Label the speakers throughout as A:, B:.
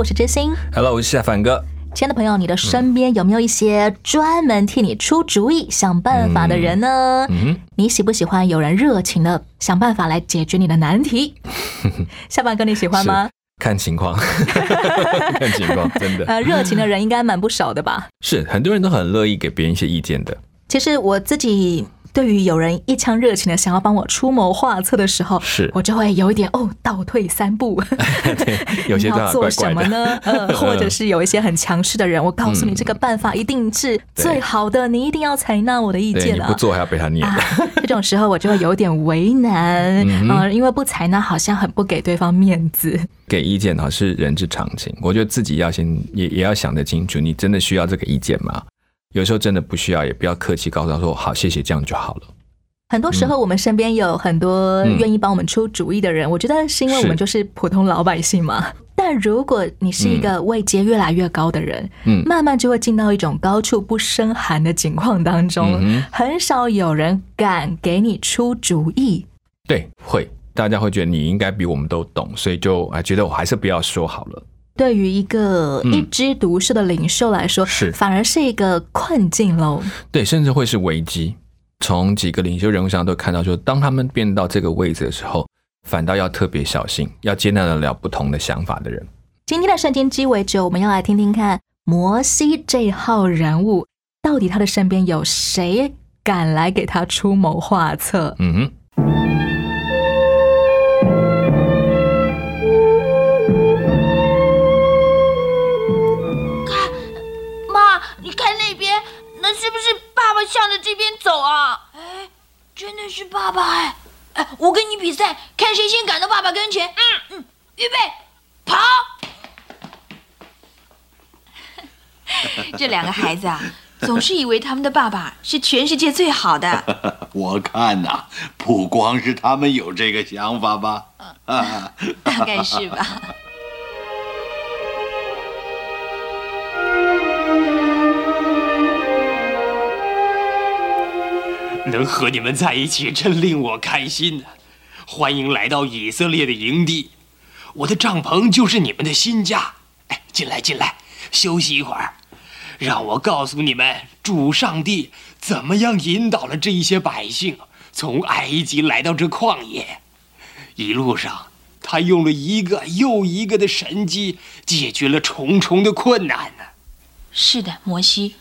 A: 我是知心。
B: Hello，我是夏凡哥。
A: 亲爱的朋友，你的身边有没有一些专门替你出主意、想办法的人呢？
B: 嗯
A: 你喜不喜欢有人热情的想办法来解决你的难题？夏凡哥，你喜欢吗？
B: 看情况，看情况，真的
A: 呃，热情的人应该蛮不少的吧？
B: 是很多人都很乐意给别人一些意见的。
A: 其实我自己对于有人一腔热情的想要帮我出谋划策的时候，
B: 是
A: 我就会有一点哦，倒退三步。
B: 对，有些
A: 你要做。什么呢？呃，或者是有一些很强势的人，我告诉你
B: 嗯
A: 这个办法一定是最好的，你一定要采纳我的意
B: 对，
A: 见啊
B: 你不。做还要被他念
A: 啊
B: 的。，
A: 这种时候我就会有点为难，
B: 嗯
A: 嗯、因为不采纳好像很不给对方面子。
B: 给意见哈是人之常情，我觉得自己要先也也要想得清楚，你真的需要这个意见吗？有时候真的不需要，也不要客气，告诉他说好，谢谢，这样就好了。
A: 很多时候，我们身边有很多
B: 嗯
A: 愿意帮我们出主意的人，我觉得是因为我们就是普通老百姓嘛。但如果你是一个位阶越来越高的人，
B: 嗯
A: 慢慢就会进到一种高处不胜寒的境况当中，
B: 嗯
A: 很少有人敢给你出主意。
B: 对，会大家会觉得你应该比我们都懂，所以就啊觉得我还是不要说好了。
A: 对于一个
B: 嗯
A: 一枝独秀的领袖来说，
B: 是
A: 反而是一个困境喽。
B: 对，甚至会是危机。从几个领袖人物上都看到说，当他们变到这个位置的时候，反倒要特别小心，要接纳得了不同的想法的人。
A: 今天的圣经鸡尾酒，我们要来听听看摩西这号人物，到底他的身边有谁敢来给他出谋划策？
B: 嗯哼，
C: 是不是爸爸向着这边走啊？哎，真的是爸爸哎！哎，我跟你比赛，看谁先赶到爸爸跟前。嗯嗯，预备，跑！这两个孩子啊，总是以为他们的爸爸是全世界最好的。
D: 我看呐、不光是他们有这个想法吧，啊，
C: 大概是吧。
E: 能和你们在一起真令我开心呢、欢迎来到以色列的营地，我的帐篷就是你们的新家。哎，进来进来，休息一会儿，让我告诉你们，主上帝怎么样引导了这一些百姓从埃及来到这旷野。一路上，他用了一个又一个的神迹，解决了重重的困难呢、
C: 是的，摩西，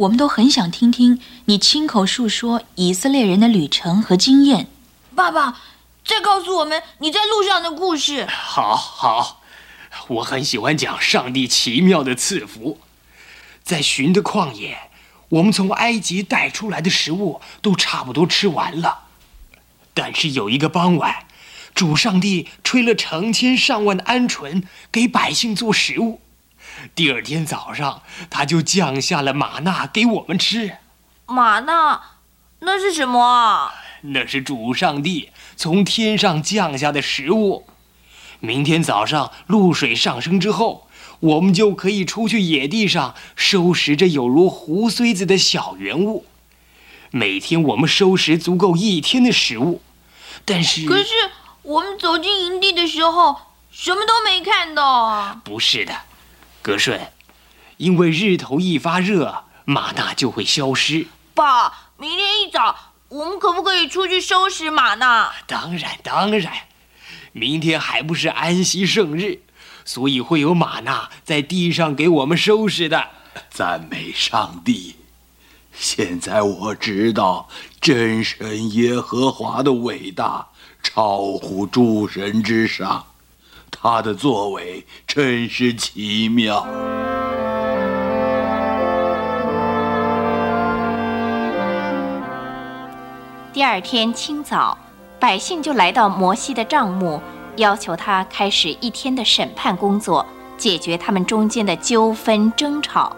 C: 我们都很想听听你亲口述说以色列人的旅程和经验。爸爸，再告诉我们你在路上的故事。
E: 好好，我很喜欢讲上帝奇妙的赐福。在寻的旷野，我们从埃及带出来的食物都差不多吃完了，但是有一个傍晚，主上帝吹了成千上万的鹌鹑给百姓做食物。第二天早上，他就降下了玛纳给我们吃。
C: 玛纳，那是什么啊？
E: 那是主上帝从天上降下的食物。明天早上露水上升之后，我们就可以出去野地上收拾这有如胡荽子的小圆物。每天我们收拾足够一天的食物，但是
C: 可是我们走进营地的时候，什么都没看到啊。
E: 不是的，格顺，因为日头一发热，玛纳就会消失。
C: 爸，明天一早我们可不可以出去收拾玛纳？
E: 当然，当然，明天还不是安息圣日，所以会有玛纳在地上给我们收拾的。
D: 赞美上帝！现在我知道真神耶和华的伟大，超乎诸神之上，他的作为真是奇妙。
F: 第二天清早，百姓就来到摩西的帐幕，要求他开始一天的审判工作，解决他们中间的纠纷争吵。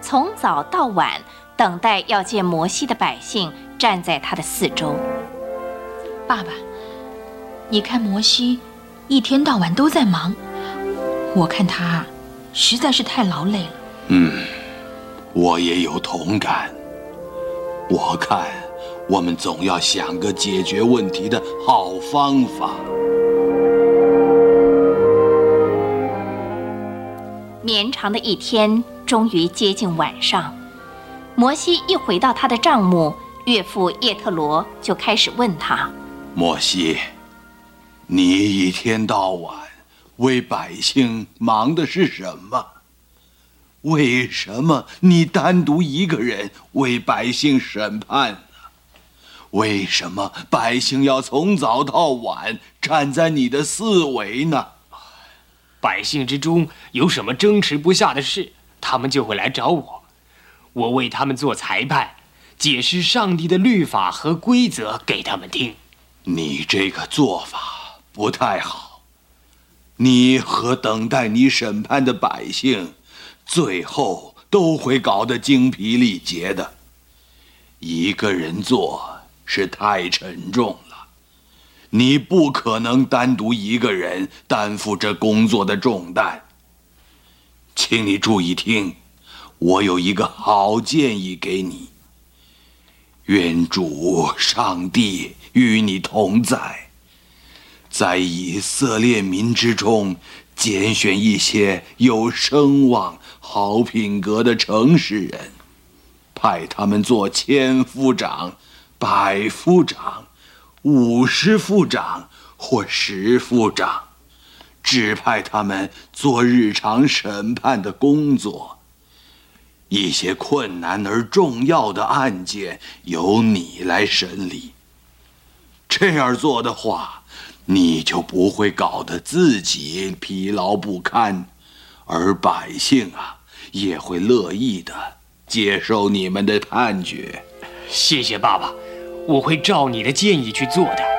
F: 从早到晚，等待要见摩西的百姓站在他的四周。
C: 爸爸，你看摩西一天到晚都在忙，我看他实在是太劳累了。
D: 嗯，我也有同感。我看我们总要想个解决问题的好方法。
F: 绵长的一天终于接近晚上，摩西一回到他的帐幕，岳父叶特罗就开始问他。
D: 摩西，你一天到晚为百姓忙的是什么？为什么你单独一个人为百姓审判呢？为什么百姓要从早到晚站在你的四围呢？
E: 百姓之中有什么争持不下的事，他们就会来找我，我为他们做裁判，解释上帝的律法和规则给他们听。
D: 你这个做法不太好，你和等待你审判的百姓，最后都会搞得精疲力竭的。一个人做是太沉重了，你不可能单独一个人担负这工作的重担。请你注意听，我有一个好建议给你。愿主上帝与你同在，在以色列民之中拣选一些有声望、好品格的诚实人，派他们做千夫长、百夫长、五十夫长或十夫长，指派他们做日常审判的工作。一些困难而重要的案件由你来审理。这样做的话，你就不会搞得自己疲劳不堪，而百姓啊也会乐意的接受你们的判决。
E: 谢谢爸爸，我会照你的建议去做的。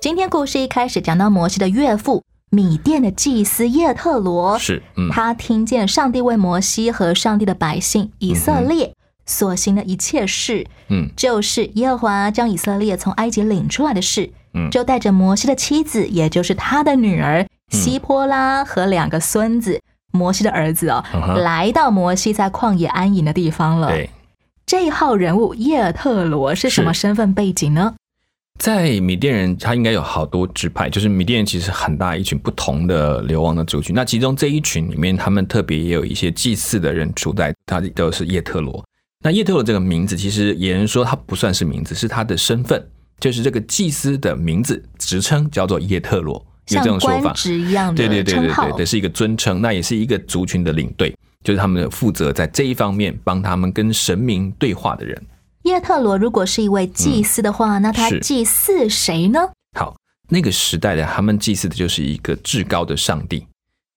A: 今天故事一开始讲到摩西的岳父米甸的祭司叶特罗，
B: 是，嗯，
A: 他听见上帝为摩西和上帝的百姓以色列所行的一切事，
B: 嗯。
A: 就是耶和华将以色列从埃及领出来的事，
B: 嗯。
A: 就带着摩西的妻子，也就是他的女儿希波拉和两个孙子，摩西的儿子哦，
B: 嗯
A: 来到摩西在旷野安营的地方了。
B: 对，
A: 这一号人物叶特罗是什么身份背景呢？
B: 在米甸人，他应该有好多支派，就是米甸人其实很大一群不同的流亡的族群。那其中这一群里面，他们特别也有一些祭祀的人住在，他都是叶特罗。那叶特罗这个名字，其实有人说他不算是名字，是他的身份，就是这个祭司的名字职称叫做叶特罗，有
A: 像
B: 这种说法
A: 官。职一样
B: 对对对对，对，是一个尊称，那也是一个族群的领队，就是他们负责在这一方面帮他们跟神明对话的人。
A: 叶特罗如果是一位祭司的话，那他祭祀谁呢？
B: 好，那个时代的他们祭祀的就是一个至高的上帝。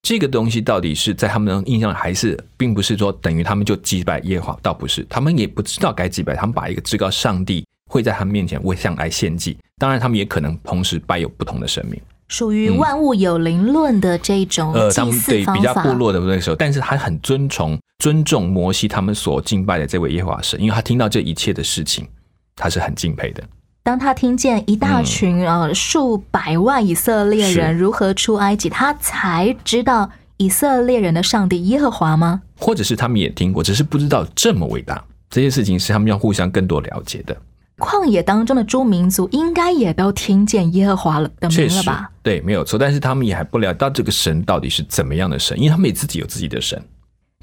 B: 这个东西到底是在他们的印象，还是并不是说等于他们就祭拜耶和华？倒不是，他们也不知道该祭拜，他们把一个至高上帝会在他们面前为向来献祭。当然，他们也可能同时拜有不同的神明。
A: 属于万物有灵论的这种
B: 呃，他
A: 祭
B: 们对
A: 祀方法。
B: 比较部落的那个时候，但是他很尊崇、尊重摩西他们所敬拜的这位耶和华神，因为他听到这一切的事情，他是很敬佩的。
A: 当他听见一大群、呃数百万以色列人如何出埃及，他才知道以色列人的上帝耶和华吗？
B: 或者是他们也听过，只是不知道这么伟大。这些事情是他们要互相更多了解的。
A: 旷野当中的诸民族应该也都听见耶和华了的名了吧？，
B: 对，没有错。但是他们也还不了解到这个神到底是怎么样的神，因为他们也自己有自己的神。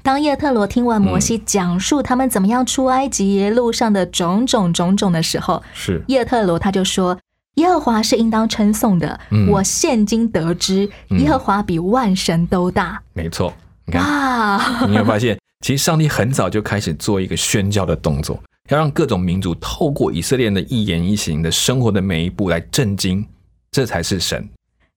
A: 当叶特罗听完摩西
B: 嗯
A: 讲述他们怎么样出埃及路上的种种种种的时候，
B: 是
A: 叶特罗他就说：“耶和华是应当称颂的。
B: 嗯
A: 我现今得知，耶和华比万神都大。
B: 没错。你看，
A: 哇，
B: 你会发现，其实上帝很早就开始做一个宣教的动作，要让各种民族透过以色列人的一言一行的生活的每一步来震惊，这才是神。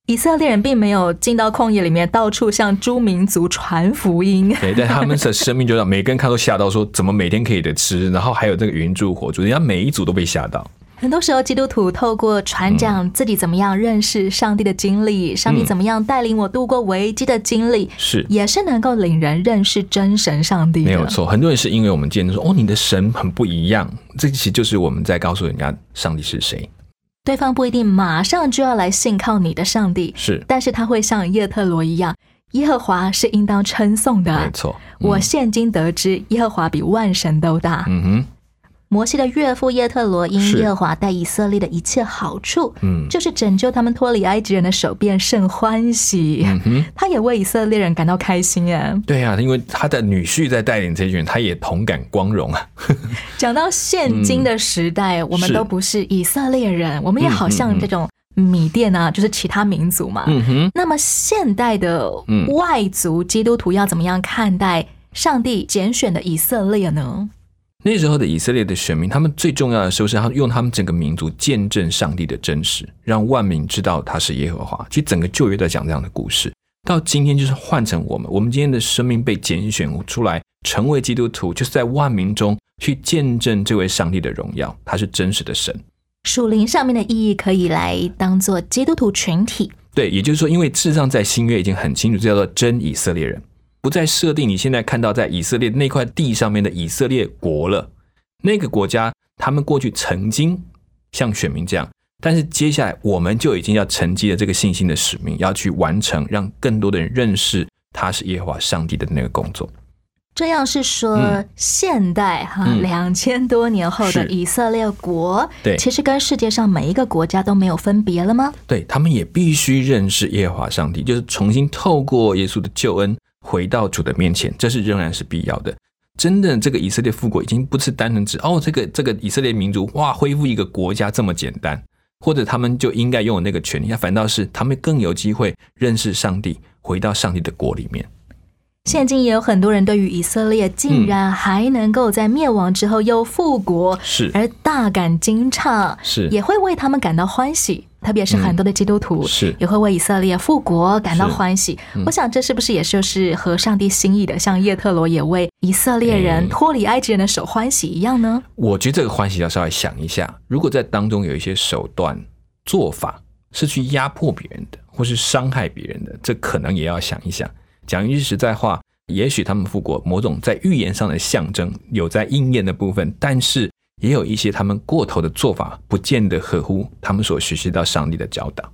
A: 以色列人并没有进到旷野里面，到处向诸民族传福音。
B: 对，但他们的生命就让每个人看都吓到，说怎么每天可以的吃，然后还有这个云柱火柱，人家每一组都被吓到。
A: 很多时候，基督徒透过传讲自己怎么样认识上帝的经历，上帝怎么样带领我度过危机的经历，
B: 是
A: 也是能够领人认识真神上帝。
B: 没有错，很多人是因为我们见证说，哦，你的神很不一样，这其实就是我们在告诉人家上帝是谁。
A: 对方不一定马上就要来信靠你的上帝，
B: 是，
A: 但是他会像叶特罗一样，耶和华是应当称颂的。
B: 没错，嗯
A: 我现今得知，耶和华比万神都大。
B: 嗯哼，
A: 摩西的岳父叶特罗因耶和华带以色列的一切好处，
B: 嗯
A: 就是拯救他们脱离埃及人的手，便甚欢喜。他也为以色列人感到开心耶！
B: 对呀、因为他的女婿在带领这群人，他也同感光荣啊。
A: 讲到现今的时代，我们都不是以色列人，我们也好像这种米甸啊，就是其他民族嘛。
B: 嗯哼，
A: 那么现代的
B: 嗯
A: 外族基督徒要怎么样看待上帝拣选的以色列呢？
B: 那时候的以色列的选民，他们最重要的时候是他用他们整个民族见证上帝的真实，让万民知道他是耶和华。其实整个旧约在讲这样的故事，到今天就是换成我们，我们今天的生命被拣选出来，成为基督徒，就是在万民中去见证这位上帝的荣耀，他是真实的神。
A: 属灵上面的意义可以来当做基督徒群体。
B: 对，也就是说，因为事实上在新约已经很清楚，这叫做真以色列人，不再设定你现在看到在以色列那块地上面的以色列国了。那个国家，他们过去曾经像选民这样，但是接下来我们就已经要承接了这个信心的使命，要去完成，让更多的人认识他是耶和华上帝的那个工作。
A: 这样是说，
B: 嗯
A: 现代哈
B: 嗯
A: 两千多年后的以色列国，
B: 对
A: 其实跟世界上每一个国家都没有分别了吗？
B: 对他们也必须认识耶和华上帝，就是重新透过耶稣的救恩回到主的面前，这是仍然是必要的。真的，这个以色列复国已经不是单纯指哦，这个这个以色列民族哇恢复一个国家这么简单，或者他们就应该拥有那个权利，那反倒是他们更有机会认识上帝，回到上帝的国里面。
A: 现今也有很多人对于以色列竟然还能够在灭亡之后又复国，
B: 是
A: 而大感惊诧，
B: 是
A: 也会为他们感到欢喜。特别是很多的基督徒、
B: 嗯是
A: 也会为以色列复国感到欢喜。我想这是不是也就是和上帝心意的，像叶特罗也为以色列人
B: 嗯
A: 脱离埃及人的手欢喜一样呢？
B: 我觉得这个欢喜要稍微想一下，如果在当中有一些手段做法是去压迫别人的，或是伤害别人的，这可能也要想一想。讲一句实在话，也许他们复国某种在预言上的象征有在应验的部分，但是也有一些他们过头的做法，不见得合乎他们所学习到上帝的教导。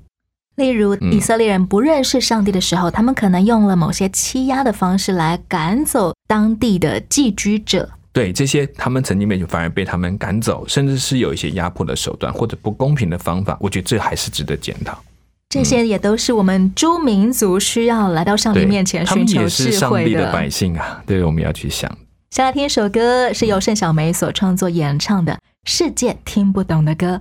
A: 例如，
B: 嗯
A: 以色列人不认识上帝的时候，他们可能用了某些欺压的方式来赶走当地的寄居者。
B: 对这些，他们曾经被反而被他们赶走，甚至是有一些压迫的手段或者不公平的方法，我觉得这还是值得检讨。
A: 这些也都是我们诸民族需要来到上帝，面前
B: 他们
A: 寻求
B: 也是上
A: 智慧
B: 帝的百姓啊，对，我们要去想。
A: 先来听一首歌，是由盛小梅所创作演唱
G: 的《世界听不懂的歌》。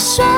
G: 怎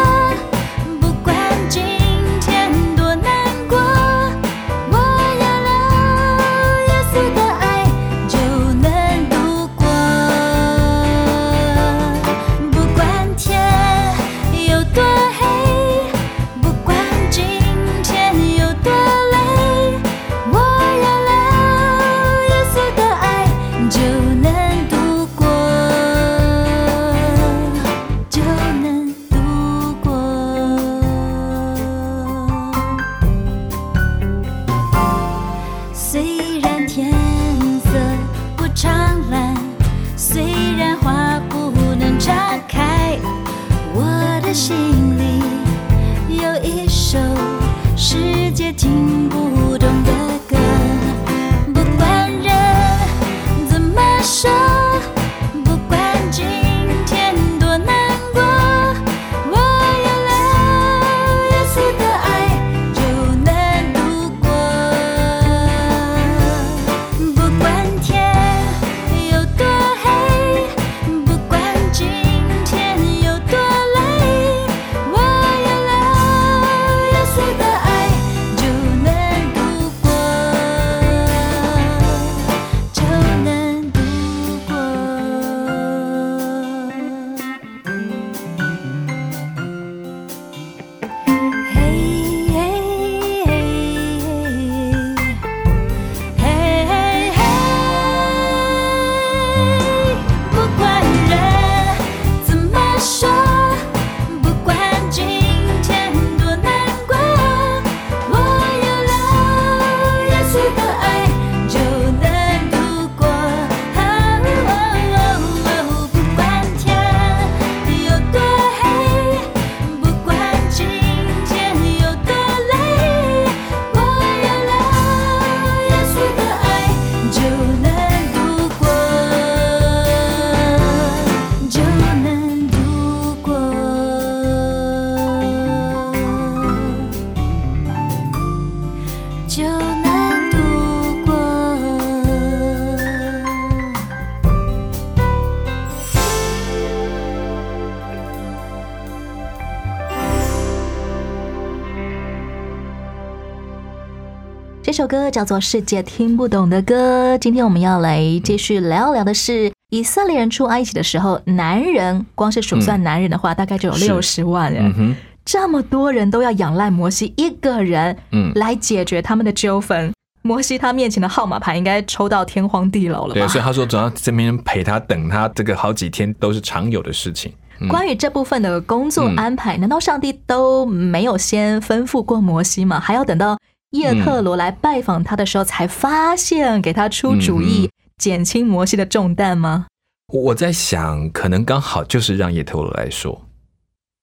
A: 歌叫做《世界听不懂的歌》。今天我们要来继续聊聊的是，以色列人出埃及的时候，男人光是数算男人的话，大概就有
B: 是
A: 六十万人。
B: 嗯哼，
A: 这么多人都要仰赖摩西一个人，
B: 嗯
A: 来解决他们的纠纷。摩西他面前的号码牌应该抽到天荒地老了
B: 对，
A: 吧？
B: 所以他说总要这边陪他等他这个好几天都是常有的事情。嗯
A: 关于这部分的工作安排，难道上帝都没有先吩咐过摩西吗？还要等到叶特罗来拜访他的时候才发现，给他出主意，减轻摩西的重担吗？
B: 我在想，可能刚好就是让叶特罗来说，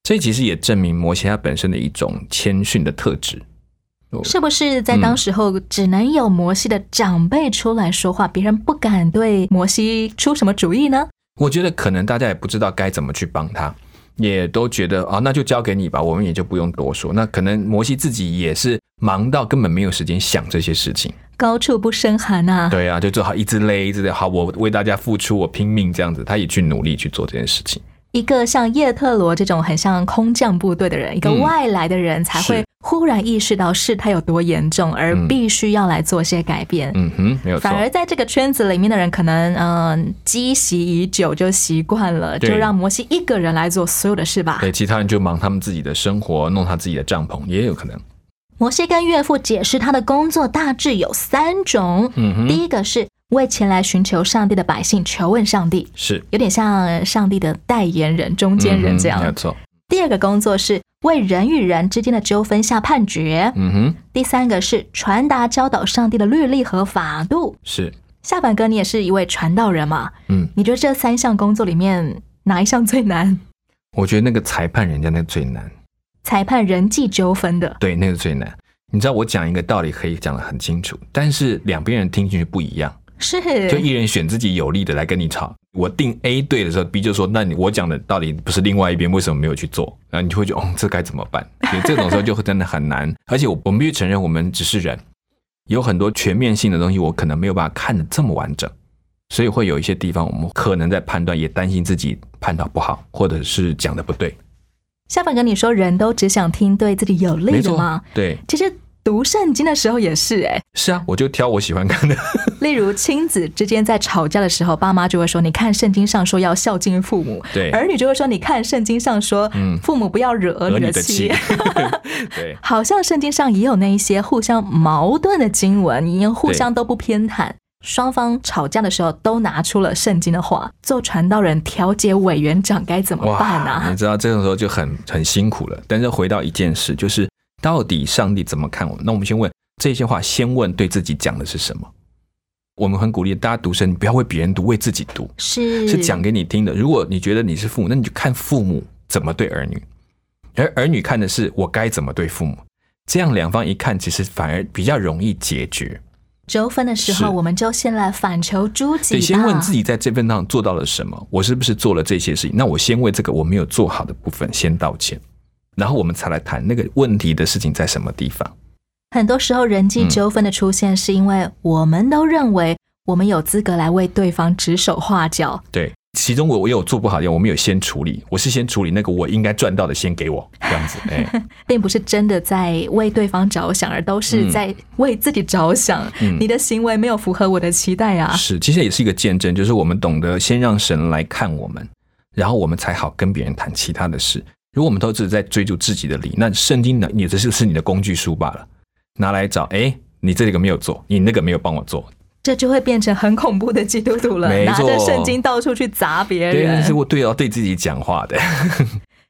B: 这其实也证明摩西他本身的一种谦逊的特质。
A: 是不是在当时候只能有摩西的长辈出来说话，别人不敢对摩西出什么主意呢？
B: 我觉得可能大家也不知道该怎么去帮他，也都觉得啊，那就交给你吧，我们也就不用多说。那可能摩西自己也是忙到根本没有时间想这些事情。
A: 高处不胜寒呐、
B: 对啊，就做好一直勒，一直累，好，我为大家付出，我拼命这样子，他也去努力去做这件事情。
A: 一个像叶特罗这种很像空降部队的人，一个
B: 嗯
A: 外来的人才会
B: 是
A: 忽然意识到事态有多严重，而
B: 嗯
A: 必须要来做些改变。
B: 嗯哼，没有错
A: 反。而在这个圈子里面的人，可能嗯积习已久，就习惯了，就让摩西一个人来做所有的事吧。
B: 对，其他人就忙他们自己的生活，弄他自己的帐篷，也有可能。
A: 摩西跟岳父解释他的工作大致有三种，
B: 嗯哼
A: 第一个是为前来寻求上帝的百姓求问上帝，
B: 是
A: 有点像上帝的代言人、中间人这样。
B: 嗯没有错。
A: 第二个工作是为人与人之间的纠纷下判决。
B: 嗯哼，
A: 第三个是传达教导上帝的律例和法度。
B: 是。
A: 下凡哥，你也是一位传道人嘛？
B: 嗯，
A: 你觉得这三项工作里面哪一项最难？
B: 我觉得那个裁判人家那个最难，
A: 裁判人际纠纷的，
B: 对，那个最难。你知道我讲一个道理可以讲得很清楚，但是两边人听进去不一样，
A: 是
B: 就一人选自己有利的来跟你吵。我定 A 对的时候，B 就说：“那你我讲的到底不是另外一边为什么没有去做？”然后你就会觉得：“哦，这该怎么办？”所以这种时候就会真的很难。而且我我们必须承认，我们只是人，有很多全面性的东西，我可能没有办法看得这么完整，所以会有一些地方我们可能在判断，也担心自己判断不好，或者是讲的不对。
A: 下凡哥，你说人都只想听对自己有利的吗？，
B: 对，
A: 其实读圣经的时候也是哎、
B: 是啊，我就挑我喜欢看的。
A: 例如亲子之间在吵架的时候，爸妈就会说：“你看圣经上说要孝敬父母。”
B: 对
A: 儿女就会说：“你看圣经上说，
B: 嗯
A: 父母不要惹儿
B: 儿
A: 女的气。
B: 女的气，对，
A: 好像圣经上也有那一些互相矛盾的经文，也互相都不偏袒。双方吵架的时候都拿出了圣经的话，做传道人调解委员长该怎么办啊
B: 你？知道这种时候就很很辛苦了。但是回到一件事，就是到底上帝怎么看我们？那我们先问这些话，先问对自己讲的是什么。我们很鼓励大家读圣经，不要为别人读，为自己读，
A: 是
B: 是讲给你听的。如果你觉得你是父母，那你就看父母怎么对儿女，而儿女看的是我该怎么对父母。这样两方一看，其实反而比较容易解决。
A: 纠纷的时候，我们就先来反求诸己吧。
B: 得先问自己在这份上做到了什么，我是不是做了这些事情？那我先为这个我没有做好的部分先道歉，然后我们才来谈那个问题的事情在什么地方。
A: 很多时候，人际纠纷的出现，是因为我们都认为我们有资格来为对方指手画脚。
B: 对，其中我我有做不好的，我没有先处理，我是先处理那个我应该赚到的，先给我这样子。哎，
A: 并不是真的在为对方着想，而都是在为自己着想。
B: 嗯
A: 你的行为没有符合我的期待啊！
B: 是，其实也是一个见证，就是我们懂得先让神来看我们，然后我们才好跟别人谈其他的事。如果我们都只是在追逐自己的理，那圣经呢，也只是是你的工具书罢了，拿来找，哎，你这个没有做，你那个没有帮我做，
A: 这就会变成很恐怖的基督徒了，拿着圣经到处去砸别
B: 对，
A: 人
B: 是。我对要对自己讲话的。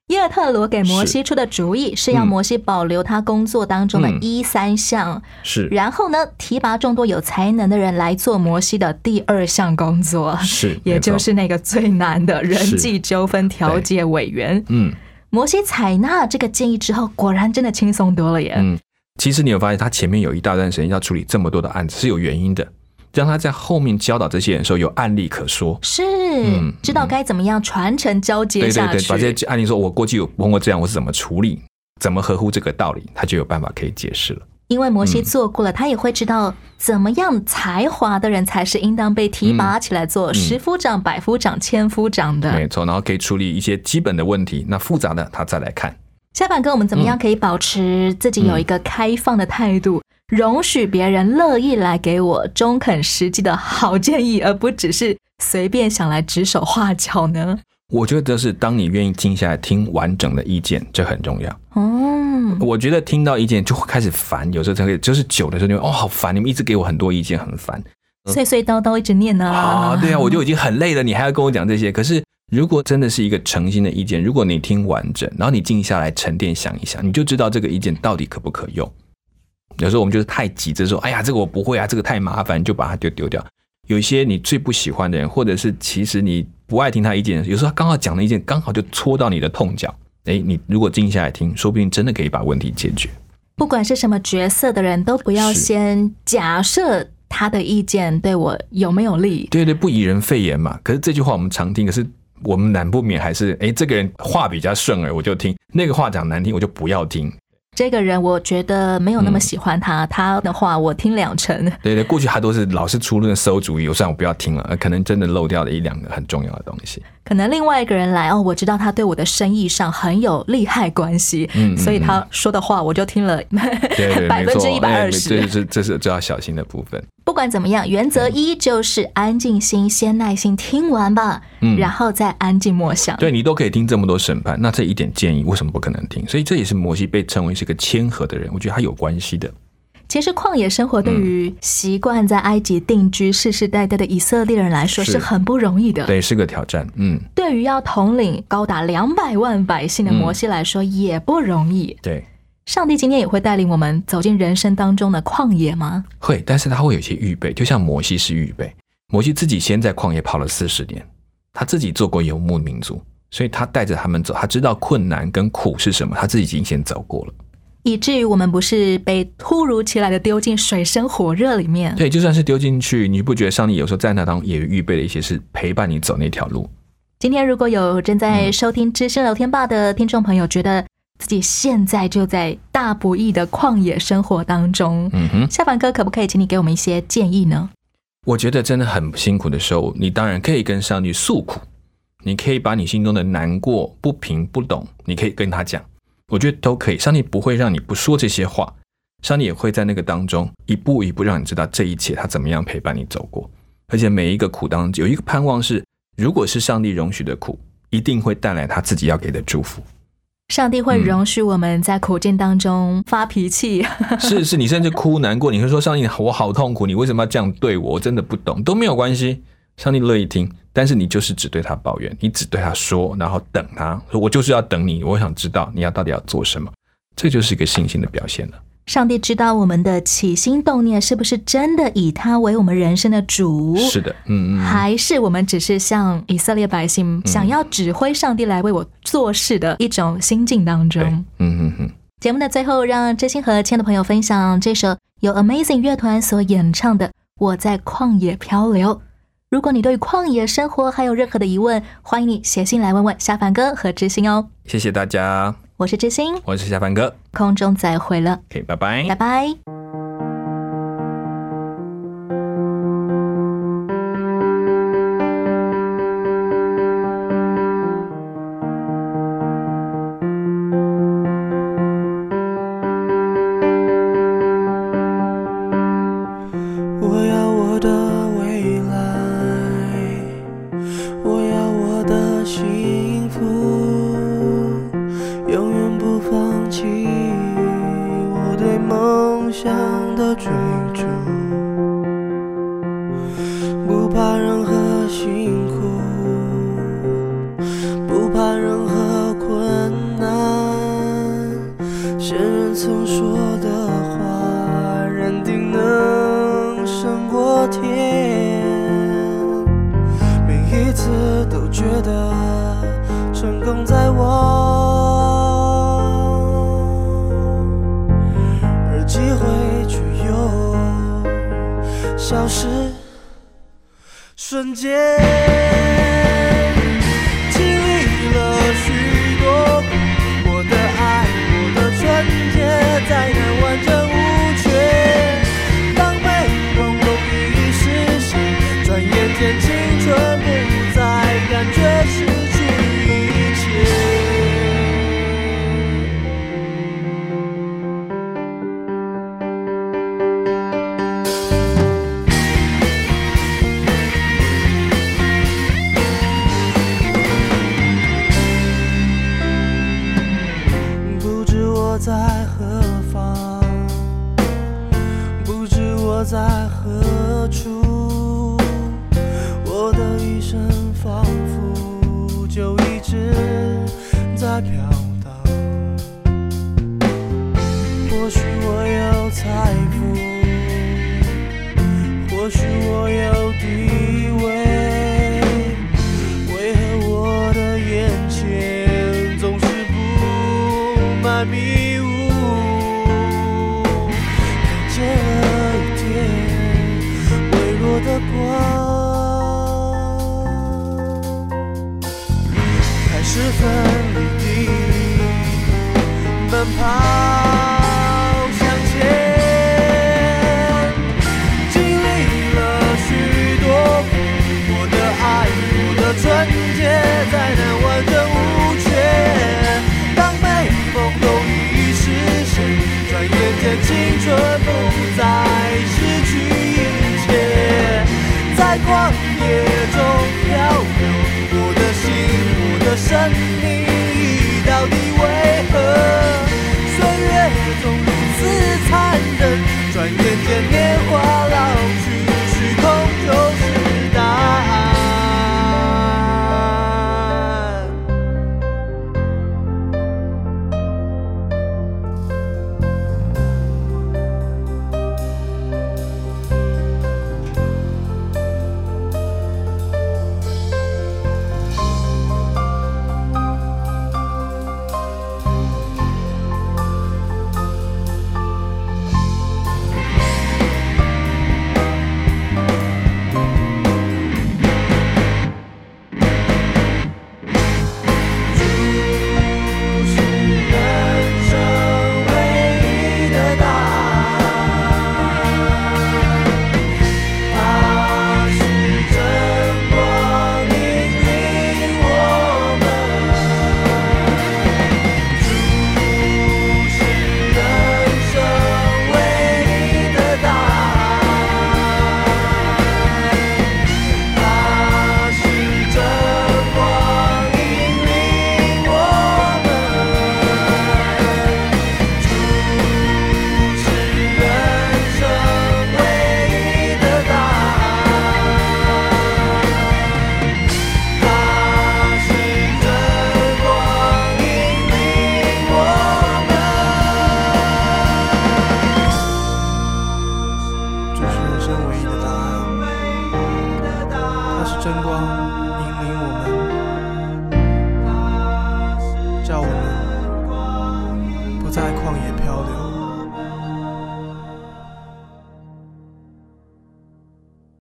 A: 耶特罗给摩西出的主意是要
B: 嗯
A: 摩西保留他工作当中的
B: 嗯。
A: 一三项，
B: 是。
A: 然后呢，提拔众多有才能的人来做摩西的第二项工作，
B: 是，
A: 也就是那个最难的人
B: 是
A: 际纠纷调解委员。
B: 嗯
A: 摩西采纳这个建议之后，果然真的轻松多了耶。
B: 嗯。其实你有发现，他前面有一大段时间要处理这么多的案子是有原因的，让他在后面教导这些人的时候有案例可说。
A: 是、
B: 嗯
A: 知道该怎么样传承交接
B: 对对
A: 下去。
B: 对，把这些案例说，我过去有碰过这样，我是怎么处理，怎么合乎这个道理，他就有办法可以解释了。
A: 因为摩
B: 嗯
A: 西做过了，他也会知道怎么样才华的人才是应当被提拔起来做十夫长、百夫长、千夫长的。
B: 嗯没错，然后可以处理一些基本的问题，那复杂的他再来看。
A: 下半哥，我们怎么样可以保持自己有一个开放的态度，容许别人乐意来给我中肯实际的好建议，而不只是随便想来指手画脚呢？
B: 我觉得是当你愿意静下来听完整的意见，这很重要。
A: 哦，
B: 我觉得听到意见就会开始烦，有时候才会就是久的时候，你会哦好烦，你们一直给我很多意见，很烦
A: 碎碎叨叨一直念呢、
B: 啊。对啊，我就已经很累了，你还要跟我讲这些。可是如果真的是一个诚心的意见，如果你听完整，然后你静下来沉淀想一想，你就知道这个意见到底可不可用。有时候我们就是太急着说，哎呀，这个我不会啊，这个太麻烦，就把它丢丢掉。有一些你最不喜欢的人，或者是其实你不爱听他意见，有时候他刚好讲的意见刚好就戳到你的痛脚。哎，你如果静下来听，说不定真的可以把问题解决。
A: 不管是什么角色的人，都不要先假设他的意见对我有没有利。
B: 对对，不以人废言嘛。可是这句话我们常听，可是我们难不免还是，哎，这个人话比较顺耳，我就听；那个话讲难听，我就不要听。
A: 这个人我觉得没有那么喜欢他，他的话我听两成。
B: 对对，过去他都是老是出那个馊主意，我算我不要听了，呃可能真的漏掉了一两个很重要的东西。
A: 可能另外一个人来哦，我知道他对我的生意上很有利害关系，
B: 嗯嗯
A: 所以他说的话我就听了 百分之一百
B: 哎
A: 二十。
B: 这是这是最要小心的部分。
A: 不管怎么样，原则一就是安静心，先耐心听完吧，
B: 嗯
A: 然后再安静默想。
B: 对你都可以听这么多审判，那这一点建议为什么不可能听？所以这也是摩西被称为是个谦和的人，我觉得他有关系的。
A: 其实旷野生活对于习惯在埃及定居、世世代代的以色列人来说
B: 是
A: 是很不容易的。
B: 对，是个挑战。嗯，
A: 对于要统领高达两百万百姓的摩西来说也不容易。
B: 对，
A: 上帝今天也会带领我们走进人生当中的旷野吗？
B: 会，但是他会有一些预备，就像摩西是预备。摩西自己先在旷野跑了四十年，他自己做过游牧民族，所以他带着他们走，他知道困难跟苦是什么，他自己已经先走过了。
A: 以至于我们不是被突如其来的丢进水深火热里面。
B: 对，就算是丢进去，你不觉得上帝有时候在那当中也预备了一些是陪伴你走那条路？
A: 今天如果有正在收听知识聊天吧的听众朋友，觉得自己现在就在大不易的旷野生活当中，
B: 嗯哼，
A: 夏凡哥可不可以请你给我们一些建议呢？
B: 我觉得真的很辛苦的时候，你当然可以跟上帝诉苦，你可以把你心中的难过、不平、不懂，你可以跟他讲，我觉得都可以。上帝不会让你不说这些话，上帝也会在那个当中一步一步让你知道这一切他怎么样陪伴你走过，而且每一个苦当中有一个盼望是，如果是上帝容许的苦，一定会带来他自己要给的祝福。
A: 上帝会容许我们在苦境当中发脾气，
B: 是是，你甚至哭难过，你会说上帝，我好痛苦，你为什么要这样对我？我真的不懂，都没有关系，上帝乐意听。但是你就是只对他抱怨，你只对他说，然后等他说，我就是要等你，我想知道你要到底要做什么，这就是一个信心的表现了。
A: 上帝知道我们的起心动念是不是真的以他为我们人生的主，
B: 是的，嗯嗯，
A: 还是我们只是像以色列百姓想要指挥上帝来为我做事的一种心境当，中
B: 嗯。嗯嗯，
A: 节目的最后，让真心和亲爱的朋友分享这首由 Amazing 乐团所演唱的《我在旷野漂流》。如果你对旷野生活还有任何的疑问，欢迎你写信来问问夏凡哥和知心哦。
B: 谢谢大家，
A: 我是知心，
B: 我是夏凡哥。
A: 空中再会了
B: ，，OK，拜拜。
A: 拜拜。
H: 瞬间。好向前经历了许多苦我的爱我的纯洁才能完整无缺当美梦都已实现转眼间青春不再失去一切在旷野中漂流我的心我的生命。